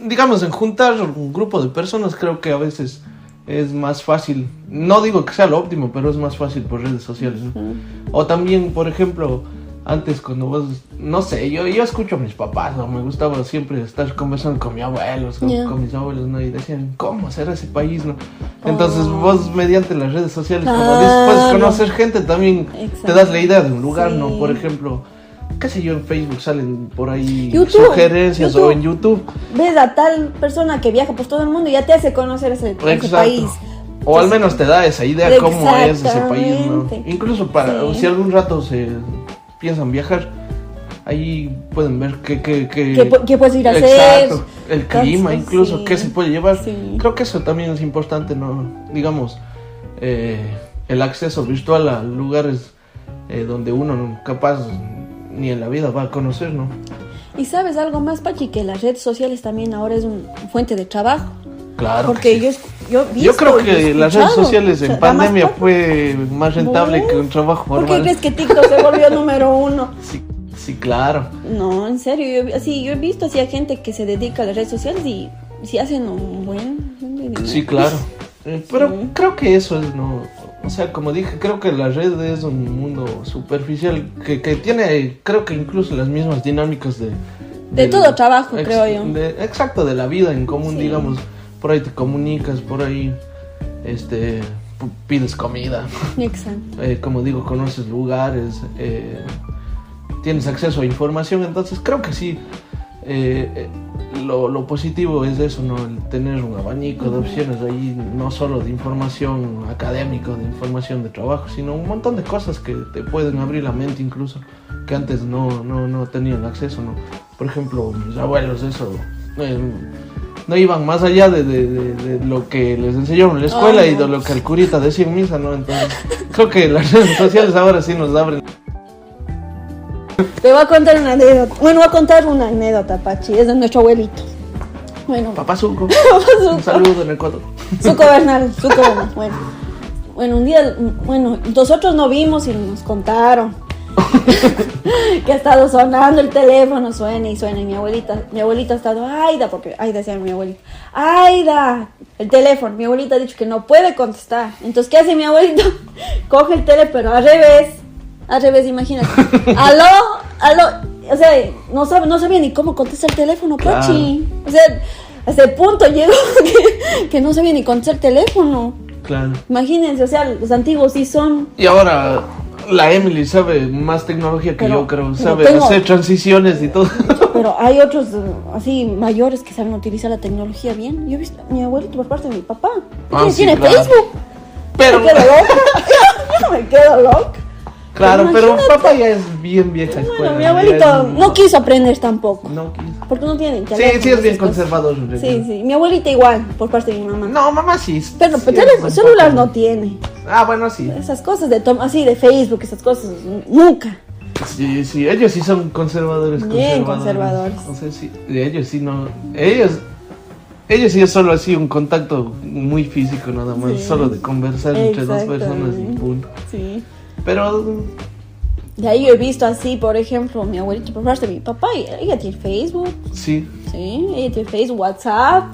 Speaker 1: digamos, en juntar un grupo de personas creo que a veces es más fácil. No digo que sea lo óptimo, pero es más fácil por redes sociales. ¿no? O también, por ejemplo, antes cuando vos, no sé, yo, yo escucho a mis papás, ¿no? me gustaba siempre estar conversando con mis abuelos, con, mis abuelos, ¿no? Y decían, ¿cómo será ese país, no? Entonces
Speaker 2: Oh.
Speaker 1: vos mediante las redes sociales,
Speaker 2: Claro.
Speaker 1: dices, puedes conocer gente también, te das la idea de un lugar, ¿no? Por ejemplo, qué sé yo, en Facebook salen por ahí
Speaker 2: YouTube,
Speaker 1: sugerencias o en YouTube.
Speaker 2: ves a tal persona que viaja por todo el mundo y ya te hace conocer ese, país.
Speaker 1: O al menos te da esa idea cómo es ese país, ¿no? Incluso para
Speaker 2: Sí.
Speaker 1: si algún rato se piensan viajar, ahí pueden ver qué qué qué,
Speaker 2: ¿Qué pu- qué puedes ir a hacer?
Speaker 1: Exacto, el clima,
Speaker 2: Entonces,
Speaker 1: incluso
Speaker 2: sí.
Speaker 1: qué se puede llevar.
Speaker 2: Sí.
Speaker 1: Creo que eso también es importante, ¿no? Digamos, eh, el acceso virtual a lugares eh, donde uno no- capaz ni en la vida va a conocer, ¿no?
Speaker 2: Y sabes algo más, Pachi, que las redes sociales también ahora es una fuente de trabajo.
Speaker 1: Claro.
Speaker 2: Porque
Speaker 1: que sí.
Speaker 2: yo, yo, he
Speaker 1: Yo creo
Speaker 2: visto
Speaker 1: que las redes sociales
Speaker 2: o sea,
Speaker 1: en
Speaker 2: más
Speaker 1: pandemia fue más rentable
Speaker 2: ¿No?
Speaker 1: que un trabajo
Speaker 2: ¿Por qué crees que TikTok se volvió número uno?
Speaker 1: Sí, sí, claro.
Speaker 2: No, en serio, yo, yo he visto así a gente que se dedica a las redes sociales y, sí hacen un buen.
Speaker 1: Sí, claro. Eh, pero
Speaker 2: Sí.
Speaker 1: creo que eso es, no. O sea, como dije, creo que la red es un mundo superficial que, que tiene, creo que incluso las mismas dinámicas de.
Speaker 2: De todo trabajo,
Speaker 1: ex-
Speaker 2: creo yo.
Speaker 1: de- exacto, de la vida en común,
Speaker 2: Sí.
Speaker 1: digamos. Por ahí te comunicas, por ahí este pides comida.
Speaker 2: Exacto.
Speaker 1: Eh, como digo, conoces lugares, eh, tienes acceso a información, entonces creo que sí, eh, eh, lo, lo positivo es eso, ¿no? El tener un abanico de opciones ahí, no solo de información académica, de información de trabajo, sino un montón de cosas que te pueden abrir la mente incluso, que antes no, no, no tenían acceso, ¿no? Por ejemplo, mis abuelos, eso... eh, no iban más allá de, de- de- de lo que les enseñaron en la escuela y de lo que el curita decía en misa, ¿no? Entonces, creo que las redes sociales ahora sí nos abren
Speaker 2: Te voy a contar una anécdota. Bueno, voy a contar una anécdota, Pachi. Es de nuestro abuelito. Bueno,
Speaker 1: Papá Zuco.
Speaker 2: Zuco.
Speaker 1: Un saludo en Ecuador.
Speaker 2: Suco Bernal, Suco Bernal. Bueno, bueno, un día, bueno, nosotros no vimos y nos contaron que ha estado sonando el teléfono, suena y suena. Y mi abuelita, mi abuelita ha estado, Aida, porque Aida decía mi abuelita, Aida, el teléfono. Mi abuelita ha dicho que no puede contestar. Entonces, ¿qué hace mi abuelito? Coge el teléfono, pero al revés. Al revés, imagínate. Aló, aló. O sea, no, sabe, no sabía ni cómo contestar el teléfono,
Speaker 1: Claro.
Speaker 2: Pachi. O sea, a ese punto llegó que, que no sabía ni contestar el teléfono.
Speaker 1: Claro.
Speaker 2: Imagínense, o sea, los antiguos sí son.
Speaker 1: Y ahora la Emily sabe más tecnología que
Speaker 2: Pero-
Speaker 1: yo, creo. Sabe
Speaker 2: tengo-
Speaker 1: hacer transiciones y todo.
Speaker 2: Pero hay otros eh, así mayores que saben utilizar la tecnología bien. Yo he visto a mi abuelito por parte de mi papá.
Speaker 1: Ah,
Speaker 2: tiene
Speaker 1: sí,
Speaker 2: tiene
Speaker 1: claro.
Speaker 2: Facebook.
Speaker 1: Pero,
Speaker 2: Me quedo loca. Me quedo loca.
Speaker 1: Claro, pero
Speaker 2: imagínate.
Speaker 1: papá ya es bien vieja escuela.
Speaker 2: Bueno, mi abuelito
Speaker 1: es-
Speaker 2: no quiso aprender tampoco.
Speaker 1: No quiso.
Speaker 2: Porque no tiene
Speaker 1: Sí, sí, es bien
Speaker 2: cosas.
Speaker 1: conservador.
Speaker 2: Sí, sí. Mi abuelita igual, por parte de mi mamá.
Speaker 1: No, mamá sí.
Speaker 2: Pero
Speaker 1: sí, un
Speaker 2: celular
Speaker 1: poco-
Speaker 2: no tiene.
Speaker 1: Ah, bueno, sí.
Speaker 2: Esas cosas de tom así de Facebook, esas cosas, nunca.
Speaker 1: Sí, sí, ellos sí son conservadores.
Speaker 2: Bien
Speaker 1: conservadores.
Speaker 2: conservadores.
Speaker 1: O sea, sí, ellos sí no. Ellos. Ellos sí es solo así un contacto muy físico nada más,
Speaker 2: Sí.
Speaker 1: solo de conversar entre dos personas y punto.
Speaker 2: Sí.
Speaker 1: Pero
Speaker 2: De ahí yo he visto así, por ejemplo, mi abuelito por parte de mi papá, y ella tiene Facebook,
Speaker 1: sí,
Speaker 2: sí, ella tiene Facebook, WhatsApp,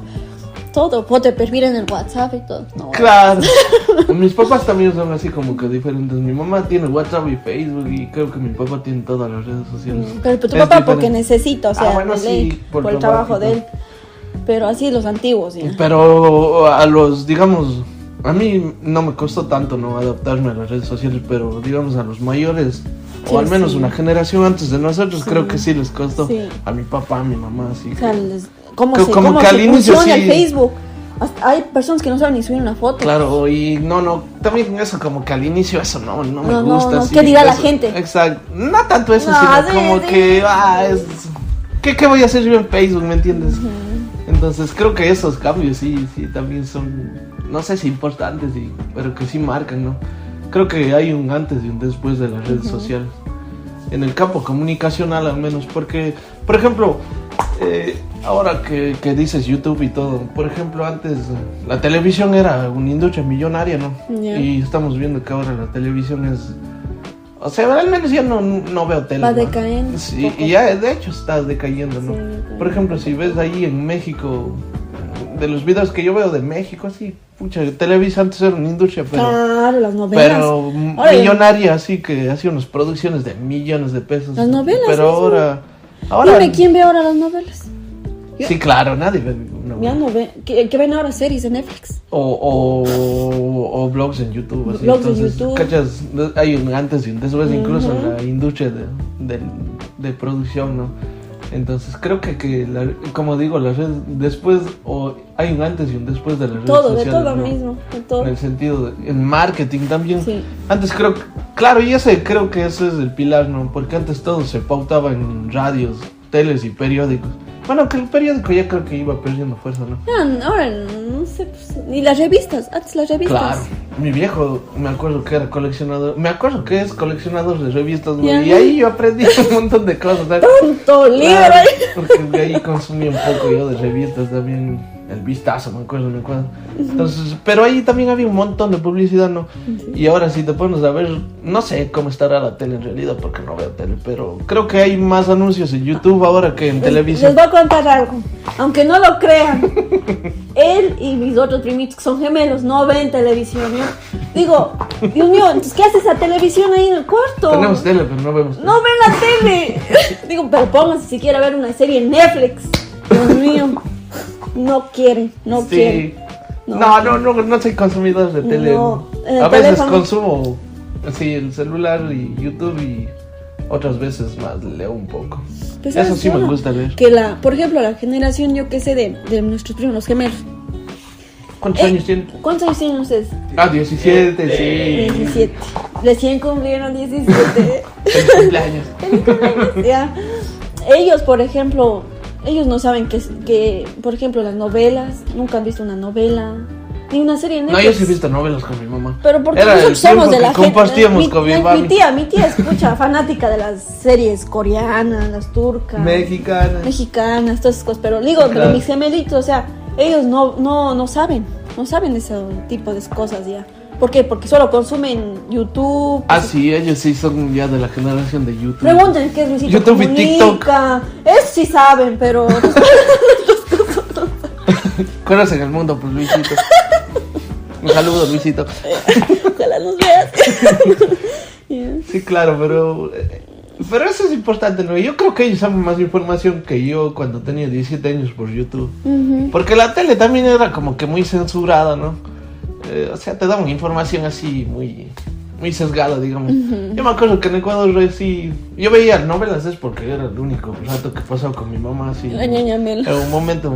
Speaker 2: todo, puede perfil en el WhatsApp y todo. No,
Speaker 1: claro. Mis papás también son así como que diferentes. Mi mamá tiene WhatsApp y Facebook y creo que mi papá tiene todas las redes sociales.
Speaker 2: Pero, pero tu
Speaker 1: Es
Speaker 2: papá porque necesita, o sea,
Speaker 1: Ah, bueno,
Speaker 2: de
Speaker 1: sí,
Speaker 2: ley,
Speaker 1: por
Speaker 2: por, el
Speaker 1: trabajo
Speaker 2: de él. Pero así los antiguos, ya.
Speaker 1: Pero a los, digamos, a mí no me costó tanto no adaptarme a las redes sociales, pero digamos a los mayores,
Speaker 2: Sí,
Speaker 1: o al menos
Speaker 2: sí.
Speaker 1: una generación antes de nosotros,
Speaker 2: Sí.
Speaker 1: creo que sí les costó. A mi papá, a mi mamá, sí.
Speaker 2: O sea, les- ¿cómo
Speaker 1: Co-
Speaker 2: se,
Speaker 1: como
Speaker 2: cómo
Speaker 1: que al inicio
Speaker 2: Facebook? Hasta hay personas que no saben ni subir una foto.
Speaker 1: Claro, y no, no, también eso como que al inicio eso no, no me
Speaker 2: No, no,
Speaker 1: gusta.
Speaker 2: no,
Speaker 1: sí,
Speaker 2: ¿qué dirá la gente?
Speaker 1: Exacto, no tanto eso,
Speaker 2: No,
Speaker 1: sino como que, ah, es... ¿Qué, ¿Qué voy a hacer yo en Facebook, me entiendes? Entonces creo que esos cambios sí, sí, también son, no sé si importantes, y- pero que sí marcan, ¿no? Creo que hay un antes y un después de las redes sociales. En el campo comunicacional al menos, porque, por ejemplo, eh, ahora que, que dices YouTube y todo, por ejemplo, antes la televisión era una industria millonaria, ¿no? Y estamos viendo que ahora la televisión es... O sea, al menos ya no, no veo tele.
Speaker 2: Va decayendo
Speaker 1: Sí, y ya de hecho está decayendo, ¿no?
Speaker 2: Sí,
Speaker 1: Por ejemplo, si ves ahí en México, de los videos que yo veo de México, así, pucha, Televisa antes era una industria, pero,
Speaker 2: Claro, las novelas.
Speaker 1: pero millonaria, así que hacía unas producciones de millones de pesos.
Speaker 2: Las novelas,
Speaker 1: Pero ahora, ahora,
Speaker 2: Dime, ¿quién ve ahora las novelas?
Speaker 1: sí, claro, nadie ve una
Speaker 2: Ya no ve, que ven ahora series de Netflix.
Speaker 1: o, o, o blogs en YouTube, así.
Speaker 2: Blogs en
Speaker 1: Entonces,
Speaker 2: YouTube.
Speaker 1: ¿cachas? Hay un antes y un después, incluso en la industria de, de, de producción, ¿no? Entonces creo que, que la- como digo, las redes, después, o hay un antes y un después de las redes
Speaker 2: Todo, de
Speaker 1: sociales,
Speaker 2: todo
Speaker 1: ¿no?
Speaker 2: mismo, de todo.
Speaker 1: En el sentido de, en marketing también.
Speaker 2: Sí.
Speaker 1: Antes creo que, claro, y ese creo que ese es el pilar, ¿no? Porque antes todo se pautaba en radios, teles y periódicos. Bueno, que el periódico ya creo que iba perdiendo fuerza, ¿no?
Speaker 2: Ah, ahora no sé, pues, ni las revistas, antes las revistas.
Speaker 1: Claro, mi viejo me acuerdo que era coleccionador, me acuerdo que es coleccionador de revistas, güey, y ahí yo aprendí un montón de cosas. ¿sabes?
Speaker 2: Tanto libro.
Speaker 1: Claro, porque ahí consumí un poco yo de revistas también, el vistazo, me acuerdo, me acuerdo. Entonces, pero ahí también había un montón de publicidad, ¿no? Y ahora si te pones a ver, no sé cómo estará la tele en realidad, porque no veo tele, pero creo que hay más anuncios en YouTube ahora que en
Speaker 2: Les-
Speaker 1: televisión.
Speaker 2: Les voy a contar algo. Aunque no lo crean, él y mis otros primitos que son gemelos no ven televisión. Yo digo, Dios mío, entonces ¿qué hace esa televisión ahí en el cuarto?
Speaker 1: Tenemos tele, pero no vemos tele.
Speaker 2: No ven la tele. Digo, pero pónganse si quiere ver una serie en Netflix. Dios mío, no quieren, no
Speaker 1: Sí.
Speaker 2: quieren.
Speaker 1: No, no, no, no, soy consumidor de tele.
Speaker 2: No,
Speaker 1: a veces
Speaker 2: teléfono.
Speaker 1: consumo así el celular y YouTube y otras veces más leo un poco.
Speaker 2: Pues,
Speaker 1: Eso
Speaker 2: ¿sabes
Speaker 1: sí me gusta leer.
Speaker 2: Que la, por ejemplo, la generación, yo que sé, de, de nuestros primos, los gemelos.
Speaker 1: ¿Cuántos
Speaker 2: Eh,
Speaker 1: años tienen?
Speaker 2: ¿Cuántos años tienen ustedes?
Speaker 1: Ah, 17, sí.
Speaker 2: 17. Recién cumplieron 17.
Speaker 1: El cumpleaños.
Speaker 2: ya. Ellos, por ejemplo, ellos no saben que, que, por ejemplo, las novelas, nunca han visto una novela. ni una serie en
Speaker 1: No,
Speaker 2: Netflix.
Speaker 1: yo sí he visto novelas con mi mamá.
Speaker 2: Pero porque
Speaker 1: Era
Speaker 2: nosotros somos de la gente.
Speaker 1: compartíamos
Speaker 2: mi,
Speaker 1: con mi
Speaker 2: mi-
Speaker 1: mami.
Speaker 2: mi tía, mi tía escucha fanática de las series coreanas, las turcas,
Speaker 1: Mexicana.
Speaker 2: mexicanas, todas esas cosas. Pero digo, pero
Speaker 1: Claro.
Speaker 2: mis gemelitos, o sea, ellos no, no, no saben, no saben ese tipo de cosas ya. ¿Por qué? Porque solo consumen YouTube.
Speaker 1: Ah, sí, ellos sí son ya de la generación de YouTube.
Speaker 2: Pregunten qué es Luisito
Speaker 1: YouTube y
Speaker 2: Comunica. Eso sí saben, pero
Speaker 1: Conocen el mundo, pues Luisito. Un saludo, Luisito.
Speaker 2: ojalá nos veas.
Speaker 1: Sí, claro, pero. eh, Pero eso es importante, ¿no? Yo creo que ellos saben más información que yo cuando tenía 17 años por YouTube. Porque la tele también era como que muy censurada, ¿no? Eh, o sea, te daban información así muy, muy sesgada, digamos. Yo me acuerdo que en Ecuador eh, sí, yo veía novelas es porque era el único rato que pasaba con mi mamá, así.
Speaker 2: La ñaña Mel.
Speaker 1: Era un momento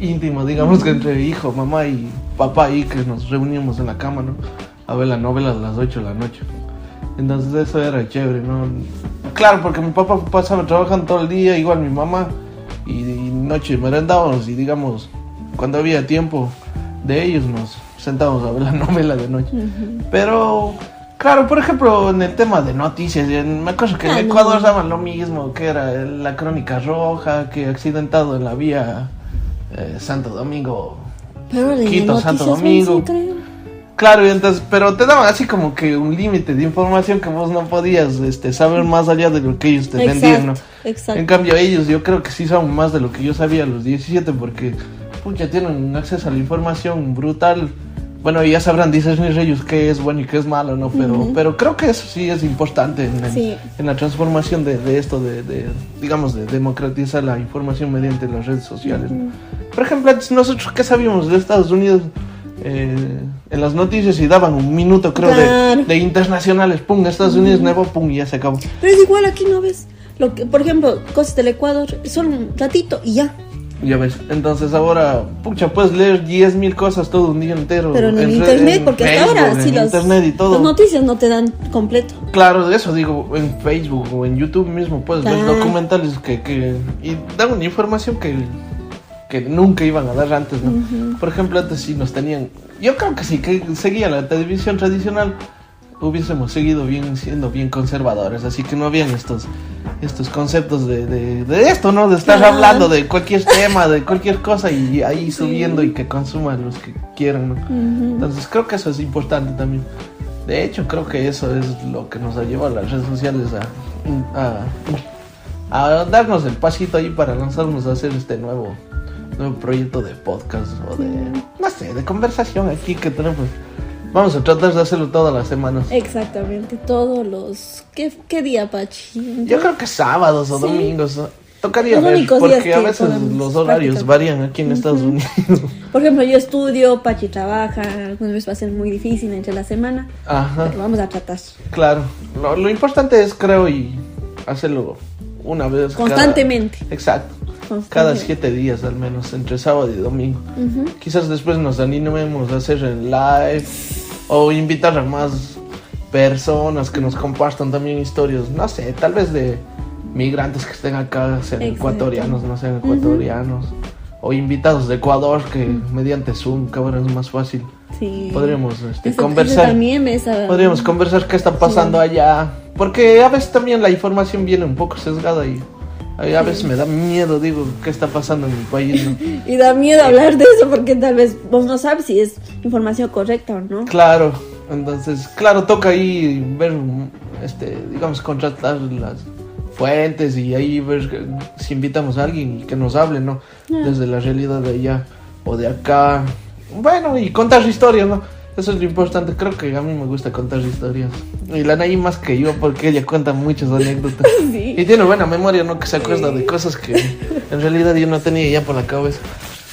Speaker 1: íntimo, digamos que entre hijo, mamá y papá ahí que nos reuníamos en la cama, ¿no? A ver la novela a las 8 de la noche. Entonces eso era chévere, ¿no? Claro, porque mi papá pasaba trabajando todo el día, igual mi mamá, y, y noche merendábamos y digamos, cuando había tiempo de ellos nos sentábamos a ver la novela de noche. Pero, claro, por ejemplo, en el tema de noticias, me acuerdo que
Speaker 2: Ah,
Speaker 1: en
Speaker 2: no.
Speaker 1: Ecuador daban lo mismo, que era la crónica roja, que accidentado en la vía eh, Santo Domingo.
Speaker 2: Pero
Speaker 1: Quito, Santo Domingo. Claro, y entonces, pero te daban así como que un límite de información que vos no podías este, saber más allá de lo que ellos te vendían, ¿no?
Speaker 2: Exacto.
Speaker 1: En cambio ellos yo creo que sí saben más de lo que yo sabía a los 17 porque pucha, tienen un acceso a la información brutal. Bueno, ya sabrán, dicen ellos qué es bueno y qué es malo, ¿no? Pero, pero creo que eso sí es importante en, en-
Speaker 2: Sí.
Speaker 1: en la transformación de, de esto, de, de, digamos, de democratizar la información mediante las redes sociales. ¿no? Por ejemplo, antes nosotros, ¿qué sabíamos de Estados Unidos? Eh, en las noticias y daban un minuto, creo, de-
Speaker 2: Claro.
Speaker 1: de, internacionales. Pum, Estados Unidos nuevo, pum, y ya se acabó.
Speaker 2: Pero es igual aquí, ¿no ves? Lo que, por ejemplo, cosas del Ecuador, solo un ratito y ya.
Speaker 1: Ya ves, entonces ahora, pucha, puedes leer 10.000 cosas todo un día entero.
Speaker 2: Pero en el internet,
Speaker 1: en
Speaker 2: porque hasta ahora sí
Speaker 1: en
Speaker 2: las,
Speaker 1: internet y todo.
Speaker 2: las noticias no te dan completo.
Speaker 1: Claro, de eso digo, en Facebook o en YouTube mismo puedes ver
Speaker 2: Claro.
Speaker 1: documentales que, que y dan una información que, que nunca iban a dar antes, ¿no? Por ejemplo, antes sí nos tenían, yo creo que sí, que seguía la televisión tradicional, hubiésemos seguido bien siendo bien conservadores, así que no habían estos estos conceptos de, de, de esto, ¿no? De estar
Speaker 2: Claro.
Speaker 1: hablando de cualquier tema, de cualquier cosa y ahí subiendo y que consuman los que quieran, ¿no? Entonces creo que eso es importante también. De hecho, creo que eso es lo que nos ha llevado a las redes sociales a, a, a darnos el pasito ahí para lanzarnos a hacer este nuevo, nuevo proyecto de podcast o de, no sé, de conversación aquí que tenemos. Vamos a tratar de hacerlo todas las semanas.
Speaker 2: Exactamente, todos los... ¿Qué, qué día, Pachi?
Speaker 1: Yo creo que sábados o
Speaker 2: Sí.
Speaker 1: domingos. Tocaría
Speaker 2: Los
Speaker 1: ver, porque a veces los horarios varían aquí en Estados Unidos.
Speaker 2: Por ejemplo, yo estudio, Pachi trabaja, algunas veces va a ser muy difícil entre la semana,
Speaker 1: Ajá.
Speaker 2: pero vamos a tratar.
Speaker 1: Claro, lo, lo importante es, creo, y hacerlo una vez. cada-
Speaker 2: Constantemente.
Speaker 1: exacto. Cada siete días al menos, entre sábado y domingo.
Speaker 2: Ujú.
Speaker 1: Quizás después nos animemos a hacer el live o invitar a más personas que nos compartan también historias, no sé, tal vez de migrantes que estén acá, sean
Speaker 2: Exacto.
Speaker 1: ecuatorianos, no sean ecuatorianos. O invitados de Ecuador que mediante Zoom, que ahora es más fácil.
Speaker 2: Sí.
Speaker 1: Podríamos este,
Speaker 2: Eso-
Speaker 1: conversar.
Speaker 2: eso también me esa-
Speaker 1: Podríamos conversar qué está pasando allá. Porque a veces también la información viene un poco sesgada y a veces me da miedo, digo, qué está pasando en mi país. ¿no?
Speaker 2: Y da miedo hablar de eso porque tal vez vos no sabes si es información correcta o no.
Speaker 1: Claro, entonces, claro, toca ahí ver, este, digamos, contratar las fuentes y ahí ver si invitamos a alguien y que nos hable, ¿no? Desde la realidad de allá o de acá. Bueno, y contar historias, ¿no? Eso es lo importante. Creo que a mí me gusta contar historias. Y la Nayi más que yo porque ella cuenta muchas anécdotas.
Speaker 2: Sí.
Speaker 1: Y tiene buena memoria, ¿no? Que se acuerda de cosas que en realidad yo no tenía ya por la cabeza.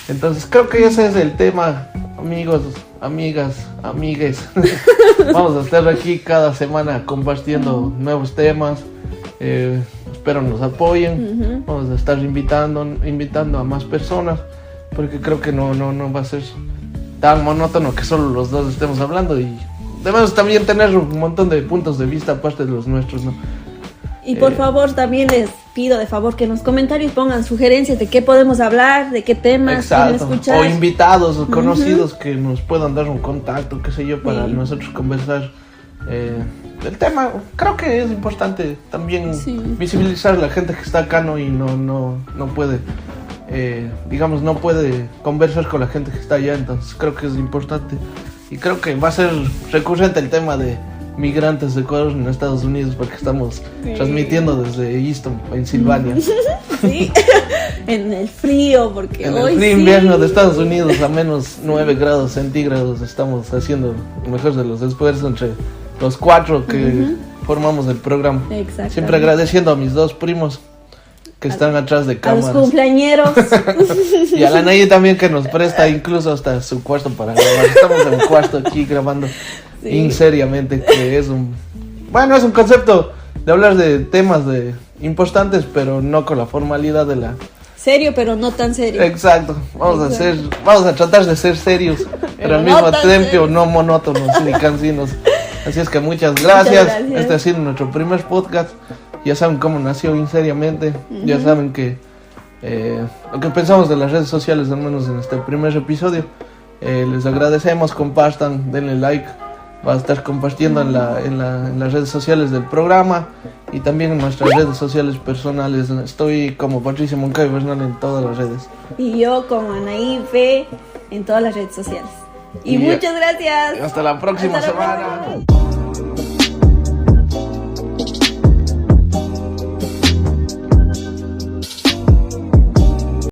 Speaker 1: Entonces creo que ese es el tema, amigos, amigas, amigues. Vamos a estar aquí cada semana compartiendo nuevos temas. Eh, espero nos apoyen. Vamos a estar invitando, invitando a más personas. Porque creo que no, no, no va a ser tan monótono que solo los dos estemos hablando. Y debemos también tener un montón de puntos de vista aparte de los nuestros, ¿no?
Speaker 2: Y por
Speaker 1: Eh.
Speaker 2: favor también les pido de favor que en los comentarios pongan sugerencias de qué podemos hablar, de qué temas quieren escuchar.
Speaker 1: O invitados o conocidos que nos puedan dar un contacto, qué sé yo, para
Speaker 2: Sí.
Speaker 1: nosotros conversar eh, del tema. Creo que es importante también
Speaker 2: Sí.
Speaker 1: visibilizar a la gente que está acá ¿no? y no, no, no puede, eh, digamos, no puede conversar con la gente que está allá. Entonces creo que es importante. Y creo que va a ser recurrente el tema de migrantes de Ecuador en Estados Unidos porque estamos
Speaker 2: Sí.
Speaker 1: transmitiendo desde Easton, Pensilvania.
Speaker 2: Sí, en el frío, porque
Speaker 1: En
Speaker 2: hoy
Speaker 1: el frío
Speaker 2: sí.
Speaker 1: invierno de Estados Unidos a menos 9 grados centígrados estamos haciendo mejor de los esfuerzos entre los cuatro que formamos el programa. Siempre agradeciendo a mis dos primos que están atrás de
Speaker 2: A los
Speaker 1: cámaras.
Speaker 2: cumpleañeros.
Speaker 1: Y a la Nayi también que nos presta incluso hasta su cuarto para grabar. Estamos en un cuarto aquí grabando
Speaker 2: Sí.
Speaker 1: inseriamente, que es un... Bueno, es un concepto de hablar de temas de importantes, pero no con la formalidad de la
Speaker 2: serio, pero no tan serio.
Speaker 1: Exacto, vamos a hacer, vamos a tratar de ser serios, pero al mismo tiempo no monótonos ni cansinos. Así es que muchas gracias.
Speaker 2: gracias.
Speaker 1: Este ha sido nuestro primer podcast. Ya saben cómo nació Inseriamente. Ya saben que eh, lo que pensamos de las redes sociales, al menos en este primer episodio. Eh, les agradecemos, compartan, denle like. Va a estar compartiendo en, la, en, la- en las redes sociales del programa y también en nuestras redes sociales personales. Estoy como Patricia Moncayo Bernal en todas las redes.
Speaker 2: Y yo como Anaí B en todas las redes sociales. Y
Speaker 1: Y-
Speaker 2: muchas gracias.
Speaker 1: Hasta la próxima
Speaker 2: Hasta la
Speaker 1: semana.
Speaker 2: próxima.